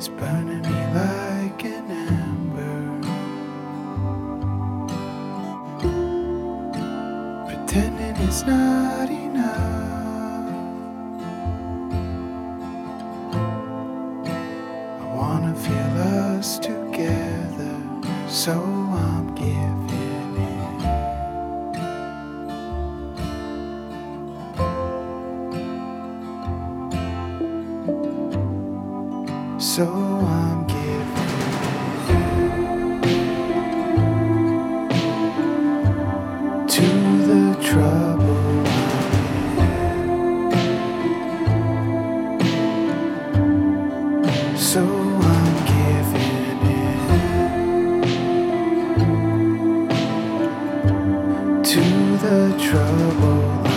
is burning me like an ember. Pretending it's not enough. I wanna feel us together, so I'm giving. So I'm giving in to the trouble So I'm giving in to the trouble.